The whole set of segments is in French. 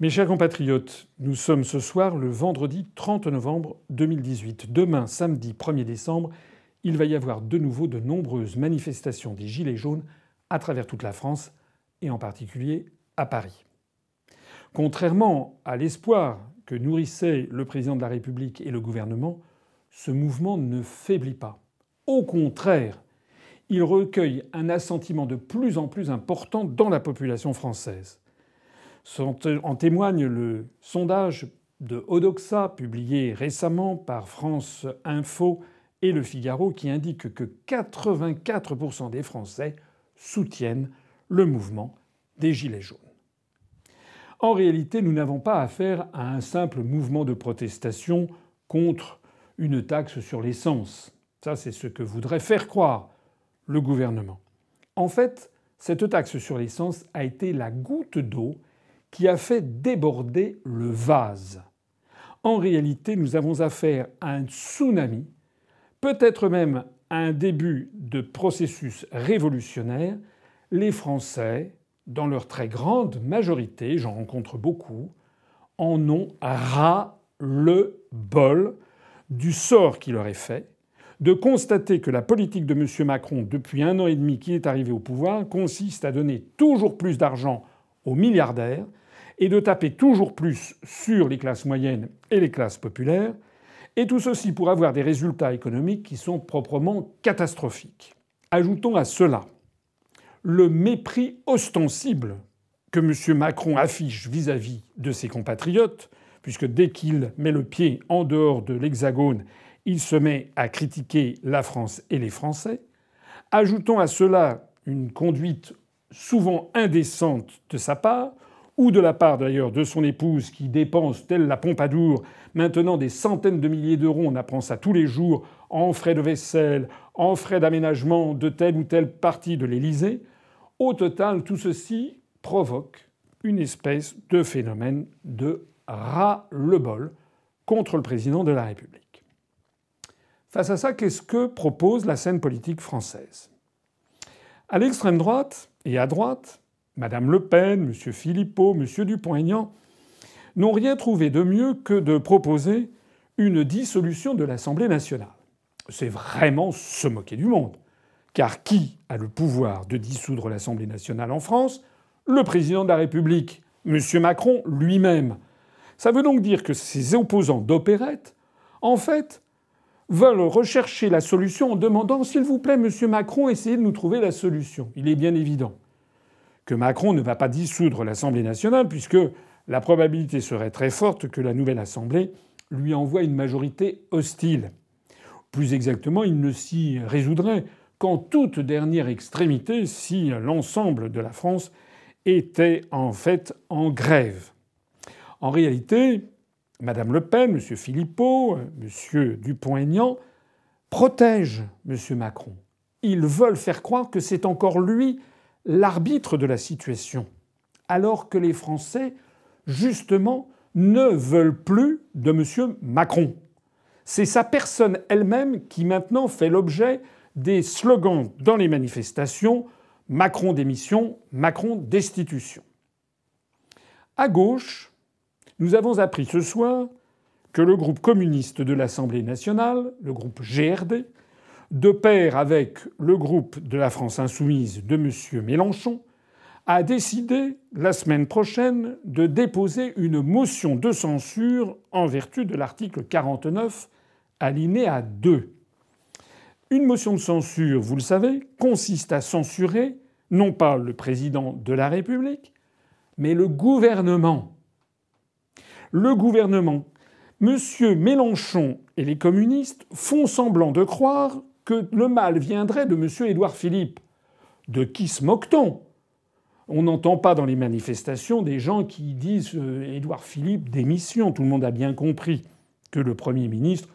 Mes chers compatriotes, nous sommes ce soir le vendredi 30 novembre 2018. Demain, samedi 1er décembre, il va y avoir de nouveau de nombreuses manifestations des Gilets jaunes à travers toute la France et en particulier à Paris. Contrairement à l'espoir que nourrissaient le président de la République et le gouvernement, ce mouvement ne faiblit pas. Au contraire, il recueille un assentiment de plus en plus important dans la population française. En témoigne le sondage de Odoxa publié récemment par France Info et Le Figaro qui indique que 84% des Français soutiennent le mouvement des Gilets jaunes. En réalité, nous n'avons pas affaire à un simple mouvement de protestation contre une taxe sur l'essence. Ça, c'est ce que voudrait faire croire le gouvernement. En fait, cette taxe sur l'essence a été la goutte d'eau qui a fait déborder le vase. En réalité, nous avons affaire à un tsunami, peut-être même à un début de processus révolutionnaire. Les Français, dans leur très grande majorité, j'en rencontre beaucoup, en ont ras le bol du sort qui leur est fait, de constater que la politique de M. Macron depuis un an et demi qu'il est arrivé au pouvoir consiste à donner toujours plus d'argent aux milliardaires et de taper toujours plus sur les classes moyennes et les classes populaires, et tout ceci pour avoir des résultats économiques qui sont proprement catastrophiques. Ajoutons à cela le mépris ostensible que M. Macron affiche vis-à-vis de ses compatriotes, puisque dès qu'il met le pied en dehors de l'Hexagone, il se met à critiquer la France et les Français. Ajoutons à cela une conduite souvent indécente de sa part, ou de la part d'ailleurs de son épouse qui dépense, telle la Pompadour, maintenant des centaines de milliers d'euros, on apprend ça tous les jours, en frais de vaisselle, en frais d'aménagement de telle ou telle partie de l'Élysée. Au total, tout ceci provoque une espèce de phénomène de ras-le-bol contre le président de la République. Face à ça, qu'est-ce que propose la scène politique française? À l'extrême droite et à droite, Madame Le Pen, M. Philippot, M. Dupont-Aignan n'ont rien trouvé de mieux que de proposer une dissolution de l'Assemblée nationale. C'est vraiment se moquer du monde. Car qui a le pouvoir de dissoudre l'Assemblée nationale en France? Le président de la République, M. Macron lui-même. Ça veut donc dire que ces opposants d'opérette, en fait, veulent rechercher la solution en demandant S'il vous plaît, M. Macron, essayez de nous trouver la solution. Il est bien évident que Macron ne va pas dissoudre l'Assemblée nationale, puisque la probabilité serait très forte que la nouvelle Assemblée lui envoie une majorité hostile. Plus exactement, il ne s'y résoudrait qu'en toute dernière extrémité si l'ensemble de la France était en fait en grève. En réalité, Mme Le Pen, M. Philippot, M. Dupont-Aignan protègent M. Macron. Ils veulent faire croire que c'est encore lui l'arbitre de la situation, alors que les Français, justement, ne veulent plus de M. Macron. C'est sa personne elle-même qui maintenant fait l'objet des slogans dans les manifestations Macron démission, Macron destitution. À gauche, nous avons appris ce soir que le groupe communiste de l'Assemblée nationale, le groupe GRD, de pair avec le groupe de la France insoumise de M. Mélenchon, a décidé la semaine prochaine de déposer une motion de censure en vertu de l'article 49 alinéa 2. Une motion de censure, vous le savez, consiste à censurer non pas le président de la République, mais le gouvernement. Le gouvernement. M. Mélenchon et les communistes font semblant de croire que le mal viendrait de M. Édouard Philippe. De qui se moque-t-on? On n'entend pas dans les manifestations des gens qui disent euh, Édouard Philippe démission. Tout le monde a bien compris que le Premier ministre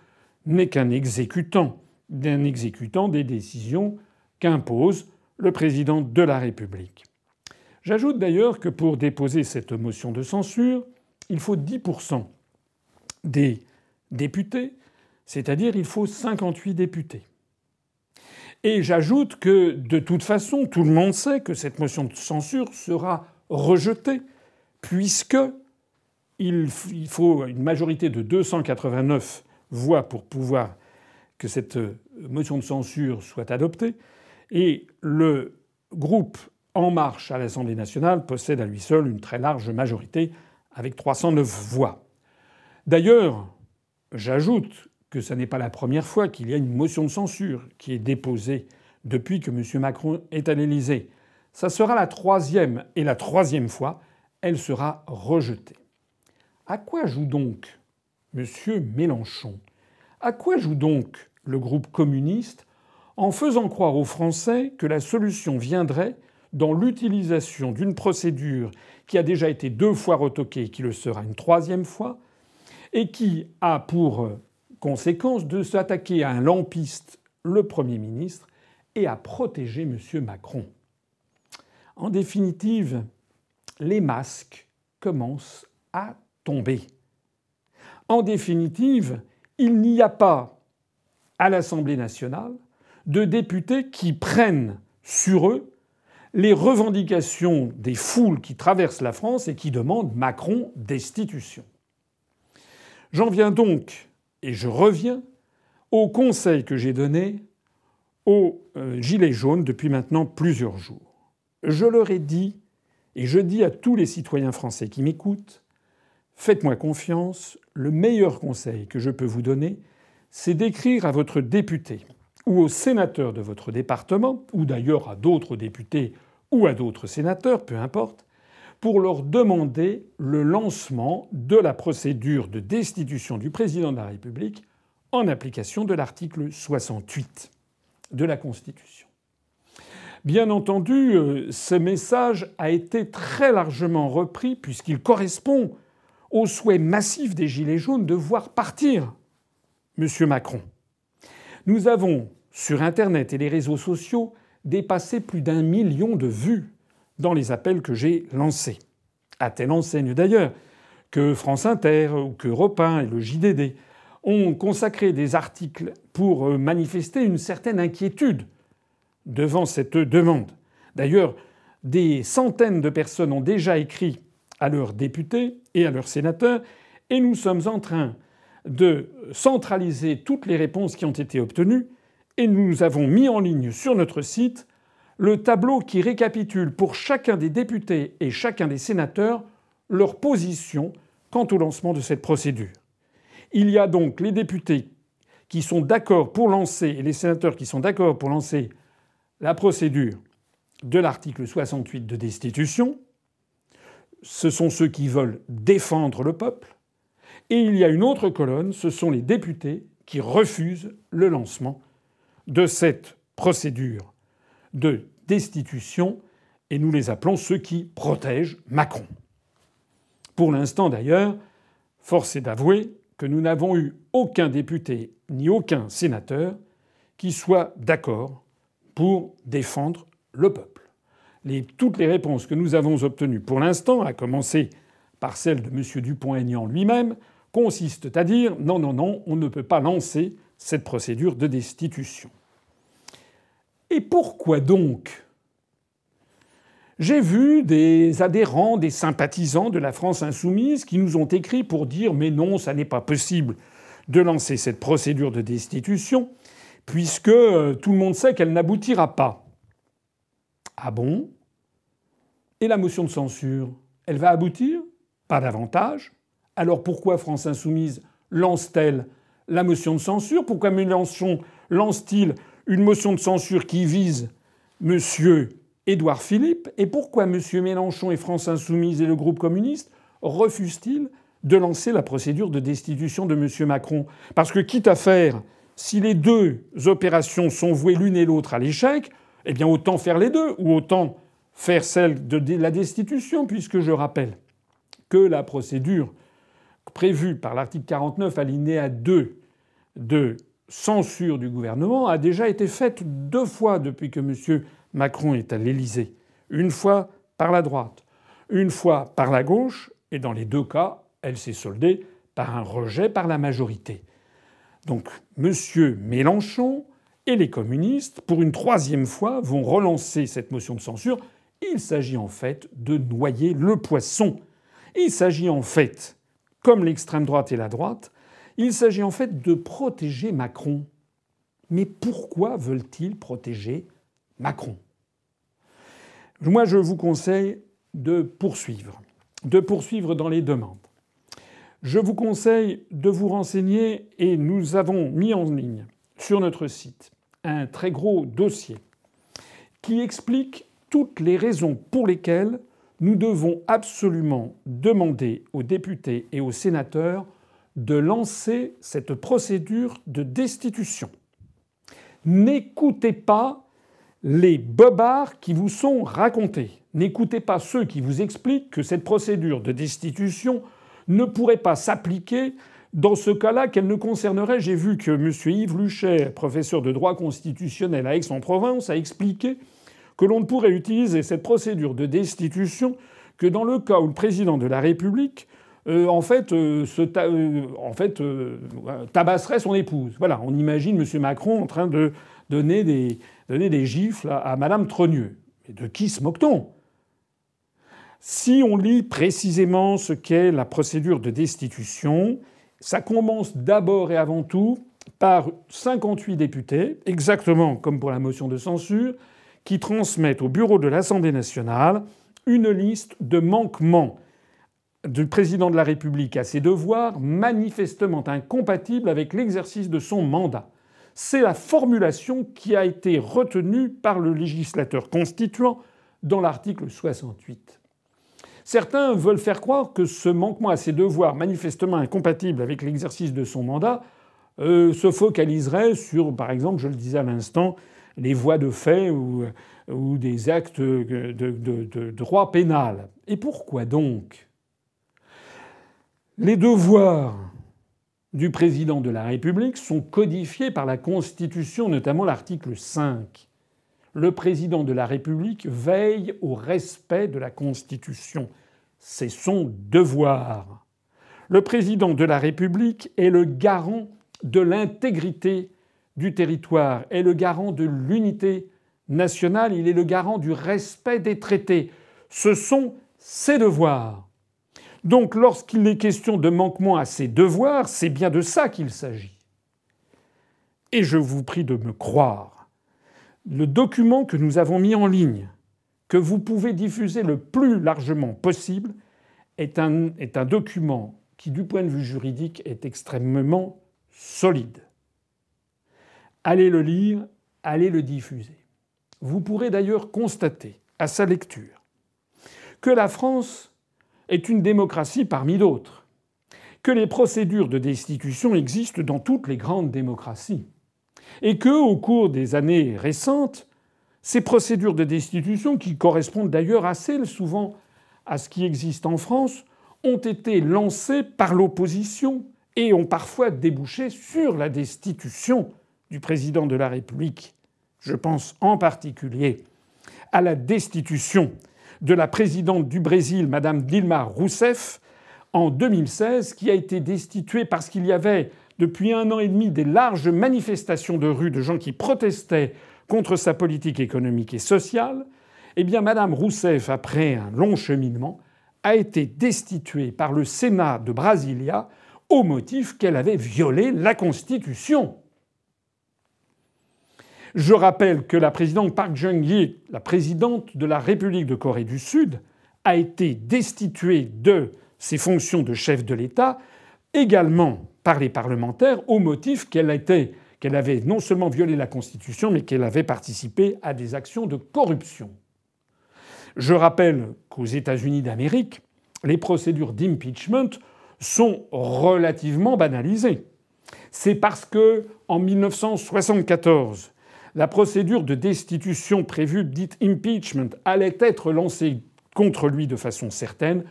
n'est qu'un exécutant, d'un exécutant des décisions qu'impose le président de la République. J'ajoute d'ailleurs que pour déposer cette motion de censure, il faut 10% des députés, c'est-à-dire il faut 58 députés. Et j'ajoute que de toute façon, tout le monde sait que cette motion de censure sera rejetée, puisque il faut une majorité de 289 voix pour pouvoir que cette motion de censure soit adoptée. Et le groupe En Marche à l'Assemblée nationale possède à lui seul une très large majorité avec 309 voix. D'ailleurs, j'ajoute que ce n'est pas la première fois qu'il y a une motion de censure qui est déposée depuis que M. Macron est à l'Élysée. Ça sera la troisième, et la troisième fois, elle sera rejetée. À quoi joue donc M. Mélenchon? À quoi joue donc le groupe communiste en faisant croire aux Français que la solution viendrait dans l'utilisation d'une procédure qui a déjà été deux fois retoquée et qui le sera une troisième fois, et qui a pour conséquence de s'attaquer à un lampiste, le Premier ministre, et à protéger M. Macron. En définitive, les masques commencent à tomber. En définitive, il n'y a pas à l'Assemblée nationale de députés qui prennent sur eux les revendications des foules qui traversent la France et qui demandent Macron destitution. J'en viens donc, et je reviens, au conseil que j'ai donné aux euh, Gilets jaunes depuis maintenant plusieurs jours. Je leur ai dit, et je dis à tous les citoyens français qui m'écoutent, faites-moi confiance, le meilleur conseil que je peux vous donner, c'est d'écrire à votre député ou au sénateur de votre département, ou d'ailleurs à d'autres députés ou à d'autres sénateurs, peu importe, pour leur demander le lancement de la procédure de destitution du président de la République en application de l'article 68 de la Constitution. Bien entendu, euh, ce message a été très largement repris puisqu'il correspond au souhait massif des Gilets jaunes de voir partir M. Macron. Nous avons, sur Internet et les réseaux sociaux, dépassé plus d'un million de vues dans les appels que j'ai lancés. À telle enseigne d'ailleurs que France Inter ou que Europe et le JDD ont consacré des articles pour euh, manifester une certaine inquiétude devant cette demande. D'ailleurs, des centaines de personnes ont déjà écrit à leurs députés et à leurs sénateurs, et nous sommes en train de centraliser toutes les réponses qui ont été obtenues, et nous avons mis en ligne sur notre site le tableau qui récapitule pour chacun des députés et chacun des sénateurs leur position quant au lancement de cette procédure. Il y a donc les députés qui sont d'accord pour lancer et les sénateurs qui sont d'accord pour lancer la procédure de l'article 68 de destitution. Ce sont ceux qui veulent défendre le peuple. Et il y a une autre colonne, ce sont les députés qui refusent le lancement de cette procédure de destitution, et nous les appelons ceux qui protègent Macron. Pour l'instant d'ailleurs, force est d'avouer que nous n'avons eu aucun député ni aucun sénateur qui soit d'accord pour défendre le peuple. toutes les réponses que nous avons obtenues pour l'instant, à commencer par celle de M. Dupont-Aignan lui-même, consistent à dire non, non, non, on ne peut pas lancer cette procédure de destitution. Et pourquoi donc? J'ai vu des adhérents, des sympathisants de la France insoumise qui nous ont écrit pour dire mais non, ça n'est pas possible de lancer cette procédure de destitution puisque euh, tout le monde sait qu'elle n'aboutira pas. Ah bon? Et la motion de censure, elle va aboutir? Pas davantage. Alors pourquoi France insoumise lance-t-elle la motion de censure? Pourquoi Mélenchon lance-t-il une motion de censure qui vise Monsieur Édouard Philippe Et pourquoi M. Mélenchon et France Insoumise et le groupe communiste refusent-ils de lancer la procédure de destitution de M. Macron? Parce que quitte à faire, si les deux opérations sont vouées l'une et l'autre à l'échec, eh bien autant faire les deux, ou autant faire celle de la destitution, puisque je rappelle que la procédure prévue par l'article 49 alinéa 2 de censure du gouvernement a déjà été faite deux fois depuis que M. Macron est à l'Élysée. Une fois par la droite, une fois par la gauche, et dans les deux cas, elle s'est soldée par un rejet par la majorité. Donc M. Mélenchon et les communistes, pour une troisième fois, vont relancer cette motion de censure. Il s'agit en fait de noyer le poisson. Il s'agit en fait comme l'extrême droite et la droite, il s'agit en fait de protéger Macron. Mais pourquoi veulent-ils protéger Macron? Moi, je vous conseille de poursuivre, de poursuivre dans les demandes. Je vous conseille de vous renseigner et nous avons mis en ligne sur notre site un très gros dossier qui explique toutes les raisons pour lesquelles nous devons absolument demander aux députés et aux sénateurs de lancer cette procédure de destitution. N'écoutez pas les bobards qui vous sont racontés. N'écoutez pas ceux qui vous expliquent que cette procédure de destitution ne pourrait pas s'appliquer dans ce cas-là qu'elle ne concernerait. J'ai vu que M. Yves Luchet, professeur de droit constitutionnel à Aix-en-Provence, a expliqué que l'on ne pourrait utiliser cette procédure de destitution que dans le cas où le président de la République euh, en fait, euh, euh, tabasserait son épouse. Voilà, on imagine M. Macron en train de donner des, gifles à, à Mme Trogneux. Mais de qui se moque-t-on? Si on lit précisément ce qu'est la procédure de destitution, ça commence d'abord et avant tout par 58 députés, exactement comme pour la motion de censure, qui transmettent au bureau de l'Assemblée nationale une liste de manquements du président de la République à ses devoirs manifestement incompatibles avec l'exercice de son mandat. C'est la formulation qui a été retenue par le législateur constituant dans l'article 68. Certains veulent faire croire que ce manquement à ses devoirs manifestement incompatibles avec l'exercice de son mandat euh, se focaliserait sur, par exemple, je le disais à l'instant, les voies de fait ou, des actes de droit pénal. Et pourquoi donc Les devoirs du président de la République sont codifiés par la Constitution, notamment l'article 5. Le président de la République veille au respect de la Constitution. C'est son devoir. Le président de la République est le garant de l'intégrité du territoire, est le garant de l'unité nationale, il est le garant du respect des traités. Ce sont ses devoirs. Donc lorsqu'il est question de manquement à ses devoirs, c'est bien de ça qu'il s'agit. Et je vous prie de me croire. Le document que nous avons mis en ligne, que vous pouvez diffuser le plus largement possible, est un, est un document qui, du point de vue juridique, est extrêmement solide. Allez le lire, allez le diffuser. Vous pourrez d'ailleurs constater, à sa lecture, que la France est une démocratie parmi d'autres, que les procédures de destitution existent dans toutes les grandes démocraties, et que, au cours des années récentes, ces procédures de destitution, qui correspondent d'ailleurs assez souvent à ce qui existe en France, ont été lancées par l'opposition et ont parfois débouché sur la destitution du président de la République. Je pense en particulier à la destitution de la présidente du Brésil, Madame Dilma Rousseff, en 2016, qui a été destituée parce qu'il y avait depuis un an et demi des larges manifestations de rue de gens qui protestaient contre sa politique économique et sociale. Eh bien, Madame Rousseff, après un long cheminement, a été destituée par le Sénat de Brasilia au motif qu'elle avait violé la Constitution. Je rappelle que la présidente Park Geun-hye, la présidente de la République de Corée du Sud, a été destituée de ses fonctions de chef de l'État également par les parlementaires au motif qu'elle qu'elle avait non seulement violé la Constitution, mais qu'elle avait participé à des actions de corruption. Je rappelle qu'aux États-Unis d'Amérique, les procédures d'impeachment sont relativement banalisées. C'est parce que, en 1974, la procédure de destitution prévue, dite impeachment, allait être lancée contre lui de façon certaine,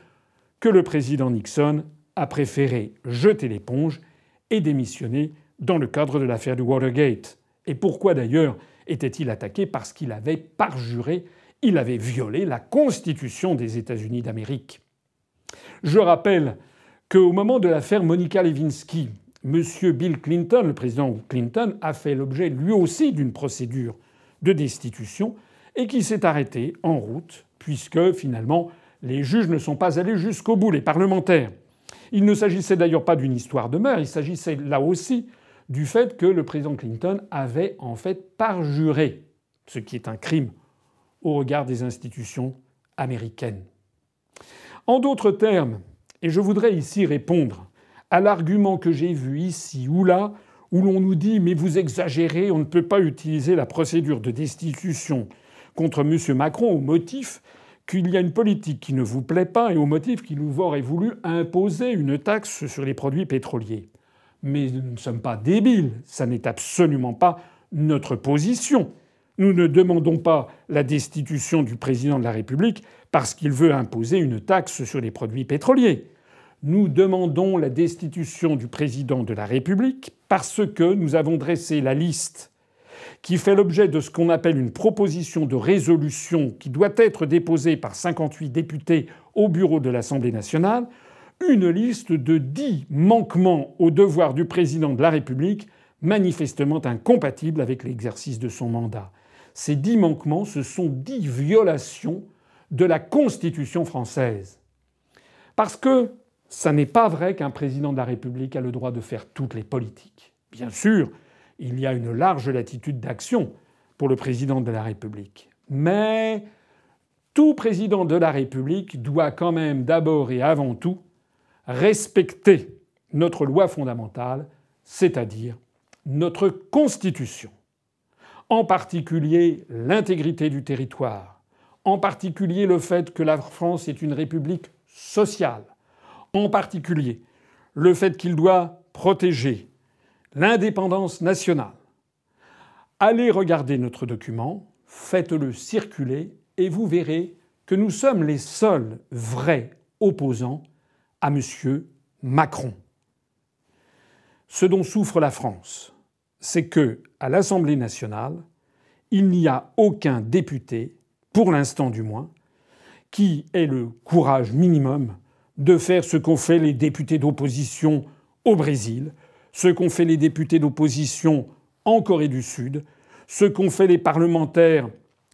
que le président Nixon a préféré jeter l'éponge et démissionner dans le cadre de l'affaire du Watergate. Et pourquoi d'ailleurs était-il attaqué? Parce qu'il avait parjuré, il avait violé la Constitution des États-Unis d'Amérique. Je rappelle qu'au moment de l'affaire Monica Lewinsky, M. Bill Clinton, le président Clinton, a fait l'objet lui aussi d'une procédure de destitution et qui s'est arrêtée en route puisque finalement les juges ne sont pas allés jusqu'au bout, les parlementaires. Il ne s'agissait d'ailleurs pas d'une histoire de meurtre, il s'agissait là aussi du fait que le président Clinton avait en fait parjuré, ce qui est un crime au regard des institutions américaines. En d'autres termes, et je voudrais ici répondre à l'argument que j'ai vu ici ou là, où l'on nous dit mais vous exagérez, on ne peut pas utiliser la procédure de destitution contre M. Macron au motif qu'il y a une politique qui ne vous plaît pas et au motif qu'il nous aurait voulu imposer une taxe sur les produits pétroliers. Mais nous ne sommes pas débiles, ça n'est absolument pas notre position. Nous ne demandons pas la destitution du président de la République parce qu'il veut imposer une taxe sur les produits pétroliers. Nous demandons la destitution du président de la République parce que nous avons dressé la liste qui fait l'objet de ce qu'on appelle une proposition de résolution qui doit être déposée par 58 députés au bureau de l'Assemblée nationale, une liste de dix manquements aux devoirs du président de la République manifestement incompatibles avec l'exercice de son mandat. Ces dix manquements, ce sont dix violations de la Constitution française. Parce que ça n'est pas vrai qu'un président de la République a le droit de faire toutes les politiques. Bien sûr, il y a une large latitude d'action pour le président de la République. Mais tout président de la République doit quand même d'abord et avant tout respecter notre loi fondamentale, c'est-à-dire notre Constitution, en particulier l'intégrité du territoire, en particulier le fait que la France est une république sociale, en particulier le fait qu'il doit protéger l'indépendance nationale. Allez regarder notre document, faites-le circuler et vous verrez que nous sommes les seuls vrais opposants à M. Macron. Ce dont souffre la France, c'est que, à l'Assemblée nationale, il n'y a aucun député, pour l'instant du moins, qui ait le courage minimum de faire ce qu'ont fait les députés d'opposition au Brésil, ce qu'ont fait les députés d'opposition en Corée du Sud, ce qu'ont fait les parlementaires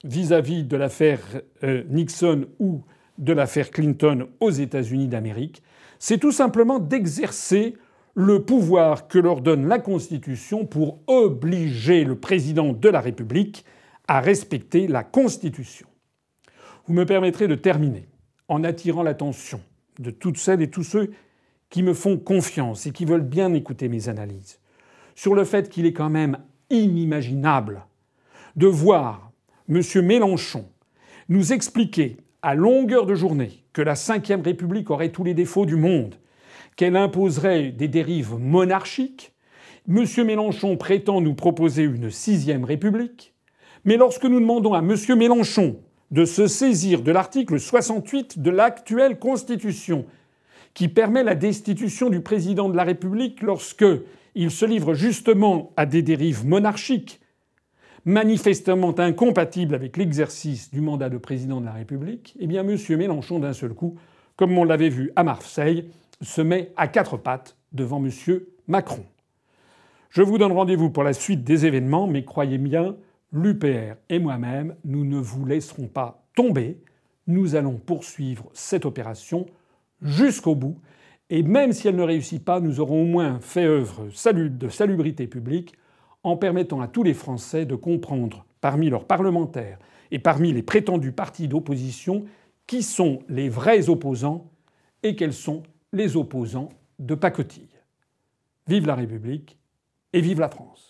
vis-à-vis de l'affaire euh, Nixon ou de l'affaire Clinton aux États-Unis d'Amérique, c'est tout simplement d'exercer le pouvoir que leur donne la Constitution pour obliger le président de la République à respecter la Constitution. Vous me permettrez de terminer en attirant l'attention de toutes celles et tous ceux qui me font confiance et qui veulent bien écouter mes analyses, sur le fait qu'il est quand même inimaginable de voir M. Mélenchon nous expliquer à longueur de journée que la Ve République aurait tous les défauts du monde, qu'elle imposerait des dérives monarchiques. M. Mélenchon prétend nous proposer une sixième République. Mais lorsque nous demandons à M. Mélenchon de se saisir de l'article 68 de l'actuelle Constitution qui permet la destitution du président de la République lorsque il se livre justement à des dérives monarchiques, manifestement incompatibles avec l'exercice du mandat de président de la République, eh bien M. Mélenchon, d'un seul coup, comme on l'avait vu à Marseille, se met à quatre pattes devant M. Macron. Je vous donne rendez-vous pour la suite des événements, mais croyez bien, l'UPR et moi-même, nous ne vous laisserons pas tomber. Nous allons poursuivre cette opération jusqu'au bout. Et même si elle ne réussit pas, nous aurons au moins fait œuvre de salubrité publique en permettant à tous les Français de comprendre, parmi leurs parlementaires et parmi les prétendus partis d'opposition, qui sont les vrais opposants et quels sont les opposants de pacotille. Vive la République et vive la France.